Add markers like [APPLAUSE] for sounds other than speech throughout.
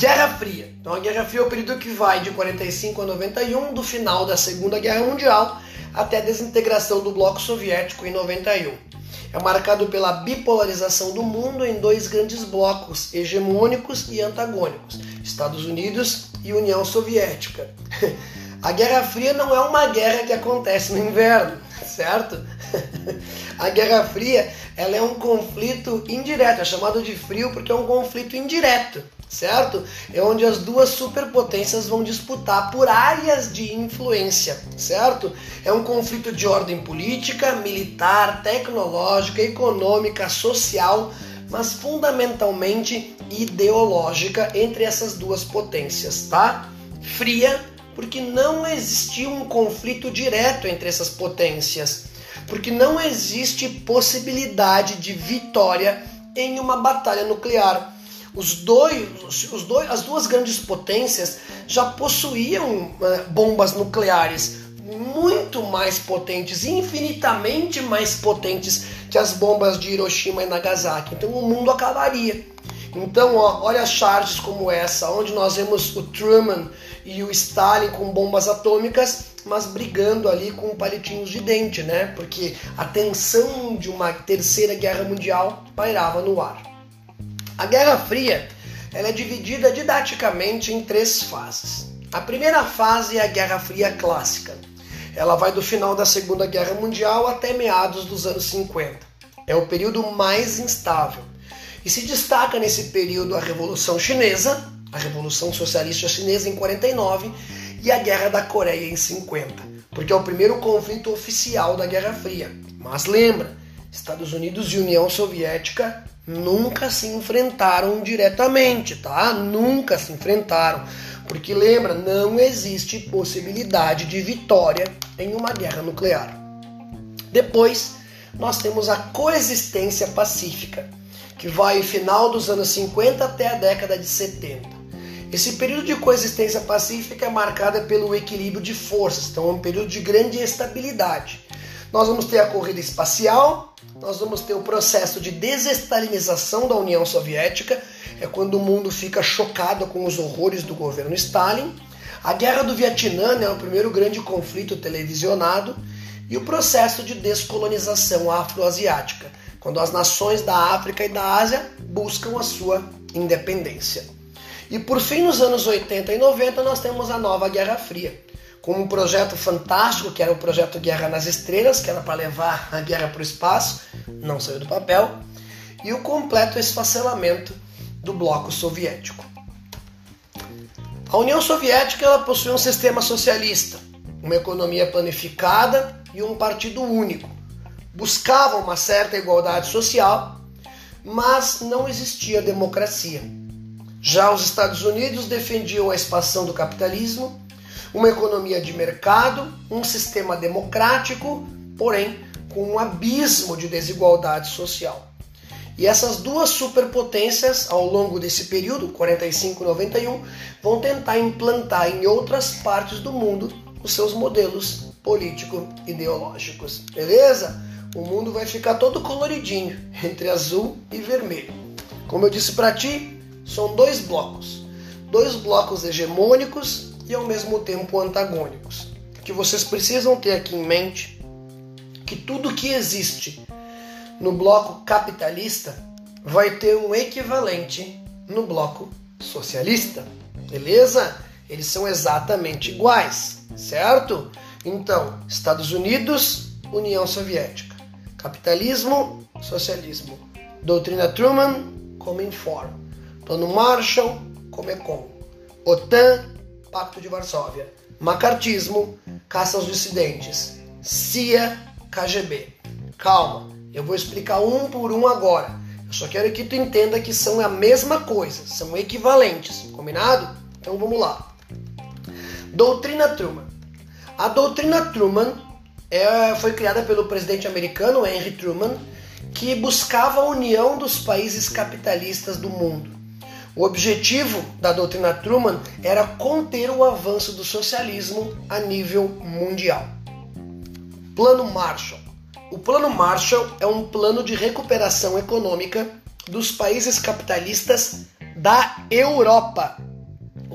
Guerra Fria. Então a Guerra Fria é o período que vai de 45 a 91, do final da Segunda Guerra Mundial até a desintegração do bloco soviético em 91. É marcado pela bipolarização do mundo em dois grandes blocos, hegemônicos e antagônicos, Estados Unidos e União Soviética. [LAUGHS] A Guerra Fria não é uma guerra que acontece no inverno, [LAUGHS] certo? [LAUGHS] A Guerra Fria ela é um conflito indireto, é chamado de frio porque é um conflito indireto certo? É onde as duas superpotências vão disputar por áreas de influência, certo? É um conflito de ordem política, militar, tecnológica, econômica, social, mas fundamentalmente ideológica entre essas duas potências, tá? Fria, porque não existia um conflito direto entre essas potências, porque não existe possibilidade de vitória em uma batalha nuclear os dois, os dois, as duas grandes potências já possuíam uh, bombas nucleares muito mais potentes, infinitamente mais potentes que as bombas de Hiroshima e Nagasaki. Então o mundo acabaria. Então, ó, olha charges como essa, onde nós vemos o Truman e o Stalin com bombas atômicas, mas brigando ali com palitinhos de dente, né? Porque a tensão de uma terceira guerra mundial pairava no ar. A Guerra Fria ela é dividida didaticamente em três fases. A primeira fase é a Guerra Fria clássica. Ela vai do final da Segunda Guerra Mundial até meados dos anos 50. É o período mais instável. E se destaca nesse período a Revolução Chinesa, a Revolução Socialista Chinesa em 49 e a Guerra da Coreia em 50, porque é o primeiro conflito oficial da Guerra Fria. Mas lembra, Estados Unidos e União Soviética nunca se enfrentaram diretamente, tá? Nunca se enfrentaram. Porque lembra, não existe possibilidade de vitória em uma guerra nuclear. Depois, nós temos a coexistência pacífica, que vai final dos anos 50 até a década de 70. Esse período de coexistência pacífica é marcado pelo equilíbrio de forças, então é um período de grande estabilidade. Nós vamos ter a corrida espacial, nós vamos ter o processo de desestalinização da União Soviética, é quando o mundo fica chocado com os horrores do governo Stalin. A Guerra do Vietnã é o primeiro grande conflito televisionado e o processo de descolonização afroasiática, quando as nações da África e da Ásia buscam a sua independência. E por fim, nos anos 80 e 90, nós temos a nova Guerra Fria, com um projeto fantástico, que era o projeto Guerra nas Estrelas, que era para levar a guerra para o espaço, não saiu do papel, e o completo esfacelamento do bloco soviético. A União Soviética ela possui um sistema socialista, uma economia planificada e um partido único. Buscava uma certa igualdade social, mas não existia democracia. Já os Estados Unidos defendiam a expansão do capitalismo uma economia de mercado, um sistema democrático, porém com um abismo de desigualdade social. E essas duas superpotências, ao longo desse período, 45 e 91, vão tentar implantar em outras partes do mundo os seus modelos político-ideológicos. Beleza? O mundo vai ficar todo coloridinho, entre azul e vermelho. Como eu disse para ti, são dois blocos. Dois blocos hegemônicos e ao mesmo tempo antagônicos. Que vocês precisam ter aqui em mente que tudo que existe no bloco capitalista vai ter um equivalente no bloco socialista. Beleza? Eles são exatamente iguais, certo? Então, Estados Unidos, União Soviética. Capitalismo, socialismo. Doutrina Truman, Cominform. Plano Marshall, Comecon. OTAN, Pacto de Varsóvia. Macartismo, caça aos dissidentes. CIA, KGB. Calma, eu vou explicar um por um agora. Eu só quero que tu entenda que são a mesma coisa, são equivalentes, combinado? Então vamos lá. Doutrina Truman. A doutrina Truman é, foi criada pelo presidente americano Henry Truman, que buscava a união dos países capitalistas do mundo. O objetivo da doutrina Truman era conter o avanço do socialismo a nível mundial. Plano Marshall. O Plano Marshall é um plano de recuperação econômica dos países capitalistas da Europa.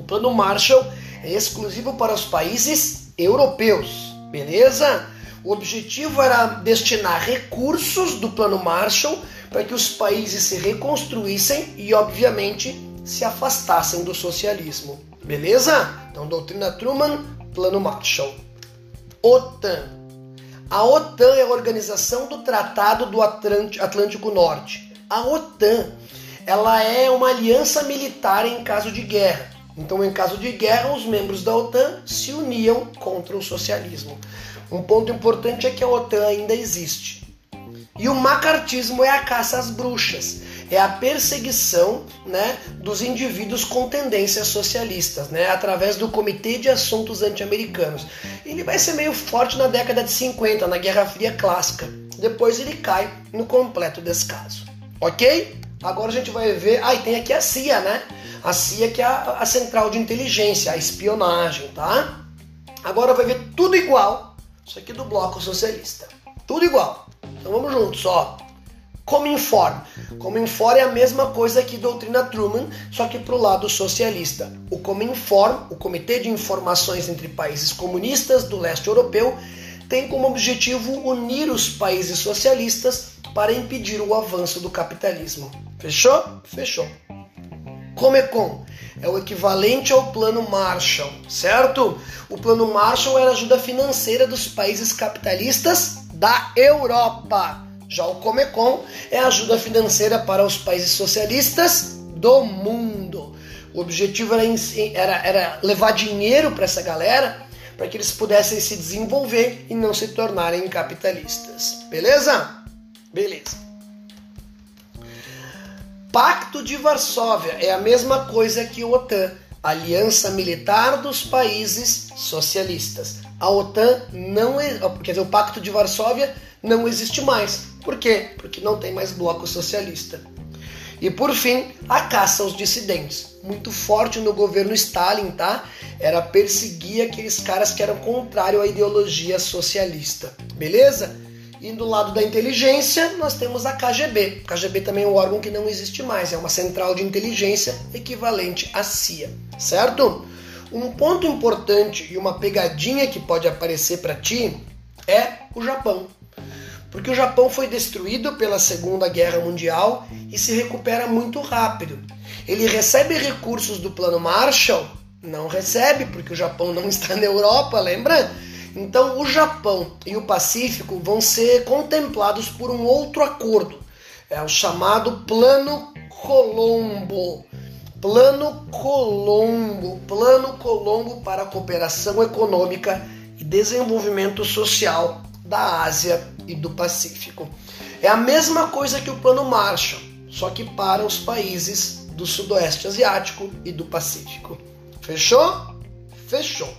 plano Marshall é exclusivo para os países europeus, beleza? O objetivo era destinar recursos do plano Marshall para que os países se reconstruíssem e, obviamente, se afastassem do socialismo. Beleza? Então, doutrina Truman, plano Marshall. OTAN. A OTAN é a organização do Tratado do Atlântico Norte. A OTAN, ela é uma aliança militar em caso de guerra. Então, em caso de guerra, os membros da OTAN se uniam contra o socialismo. Um ponto importante é que a OTAN ainda existe. E o macartismo é a caça às bruxas, é a perseguição né, dos indivíduos com tendências socialistas, né, através do Comitê de Assuntos Anti-Americanos. Ele vai ser meio forte na década de 50, na Guerra Fria Clássica. Depois ele cai no completo descaso. Ok? Agora a gente vai ver. Ah, e tem aqui a CIA, né? A CIA que é a, a central de inteligência, a espionagem, tá? Agora vai ver tudo igual. Isso aqui do Bloco Socialista. Tudo igual. Então vamos juntos, ó. Cominform. Cominform é a mesma coisa que doutrina Truman, só que pro lado socialista. O Cominform, o Comitê de Informações entre Países Comunistas do Leste Europeu, tem como objetivo unir os países socialistas para impedir o avanço do capitalismo. Fechou? Fechou. Comecon é o equivalente ao Plano Marshall, certo? O Plano Marshall era ajuda financeira dos países capitalistas da Europa. Já o Comecon é ajuda financeira para os países socialistas do mundo. O objetivo era, era, era levar dinheiro para essa galera para que eles pudessem se desenvolver e não se tornarem capitalistas. Beleza? Beleza. Pacto de Varsóvia é a mesma coisa que o OTAN, Aliança Militar dos Países Socialistas. A OTAN não é, quer dizer, o Pacto de Varsóvia não existe mais. Por quê? Porque não tem mais bloco socialista. E por fim, a caça aos dissidentes. Muito forte no governo Stalin, tá? Era perseguir aqueles caras que eram contrários à ideologia socialista. Beleza? E do lado da inteligência, nós temos a KGB. KGB também é um órgão que não existe mais, é uma central de inteligência equivalente à CIA, certo? Um ponto importante e uma pegadinha que pode aparecer para ti é o Japão. Porque o Japão foi destruído pela Segunda Guerra Mundial e se recupera muito rápido. Ele recebe recursos do Plano Marshall? Não recebe, porque o Japão não está na Europa, lembra? Então, o Japão e o Pacífico vão ser contemplados por um outro acordo, é o chamado Plano Colombo. Plano Colombo, Plano Colombo para a cooperação econômica e desenvolvimento social da Ásia e do Pacífico. É a mesma coisa que o Plano Marshall, só que para os países do Sudoeste Asiático e do Pacífico. Fechou? Fechou.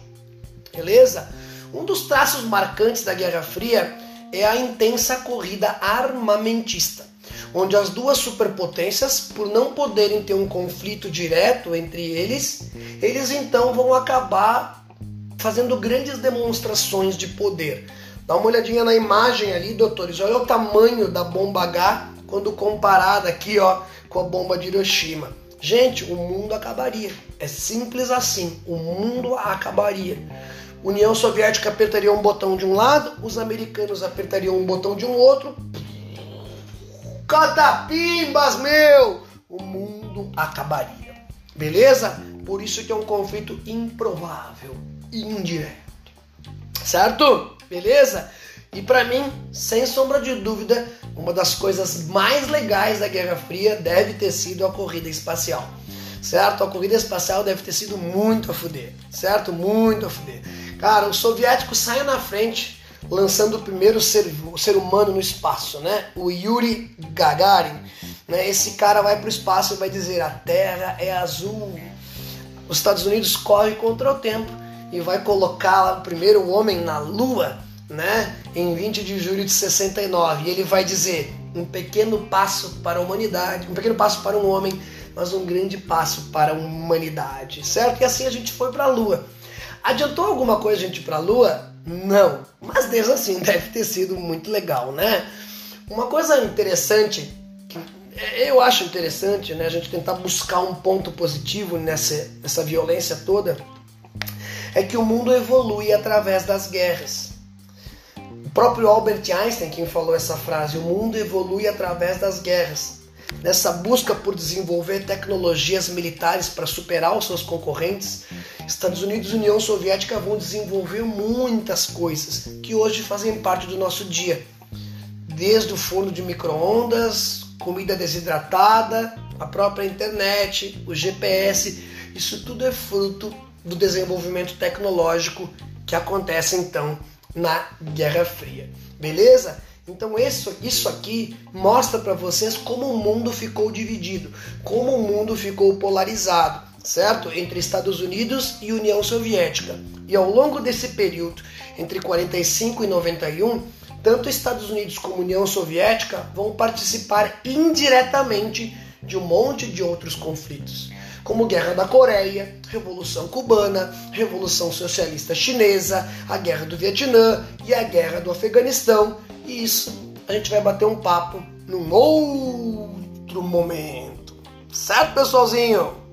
Beleza? Um dos traços marcantes da Guerra Fria é a intensa corrida armamentista, onde as duas superpotências, por não poderem ter um conflito direto entre eles, eles então vão acabar fazendo grandes demonstrações de poder Dá uma olhadinha na imagem ali, doutores. Olha o tamanho da bomba H quando comparada aqui, ó, com a bomba de Hiroshima. Gente, o mundo acabaria. É simples assim. O mundo acabaria. União Soviética apertaria um botão de um lado, os americanos apertariam um botão de um outro. Catapimbas, meu! O mundo acabaria. Beleza? Por isso que é um conflito improvável, indireto. Certo? Beleza? E para mim, sem sombra de dúvida, uma das coisas mais legais da Guerra Fria deve ter sido a corrida espacial. Certo? A corrida espacial deve ter sido muito a fuder, certo? Muito a fuder. Cara, os soviéticos saem na frente lançando o primeiro ser, o ser humano no espaço, né? O Yuri Gagarin. Né? Esse cara vai para o espaço e vai dizer: a Terra é azul. Os Estados Unidos correm contra o tempo e vai colocar o primeiro homem na Lua, né? Em 20 de julho de 69. E ele vai dizer: um pequeno passo para a humanidade, um pequeno passo para um homem, mas um grande passo para a humanidade, certo? E assim a gente foi para a Lua. Adiantou alguma coisa a gente para a Lua? Não, mas desde assim [LAUGHS] deve ter sido muito legal, né? Uma coisa interessante é, eu acho interessante né, a gente tentar buscar um ponto positivo nessa, nessa violência toda, é que o mundo evolui através das guerras. O próprio Albert Einstein, quem falou essa frase, o mundo evolui através das guerras. Nessa busca por desenvolver tecnologias militares para superar os seus concorrentes, Estados Unidos e União Soviética vão desenvolver muitas coisas que hoje fazem parte do nosso dia. Desde o forno de micro-ondas, comida desidratada, a própria internet, o GPS, isso tudo é fruto do desenvolvimento tecnológico que acontece então na Guerra Fria. Beleza? Então isso, isso aqui mostra para vocês como o mundo ficou dividido, como o mundo ficou polarizado, certo? Entre Estados Unidos e União Soviética. E ao longo desse período, entre 45 e 91, tanto Estados Unidos como União Soviética vão participar indiretamente de um monte de outros conflitos, como Guerra da Coreia, Revolução Cubana, Revolução Socialista Chinesa, a Guerra do Vietnã e a Guerra do Afeganistão e isso a gente vai bater um papo num outro momento. Certo, pessoalzinho?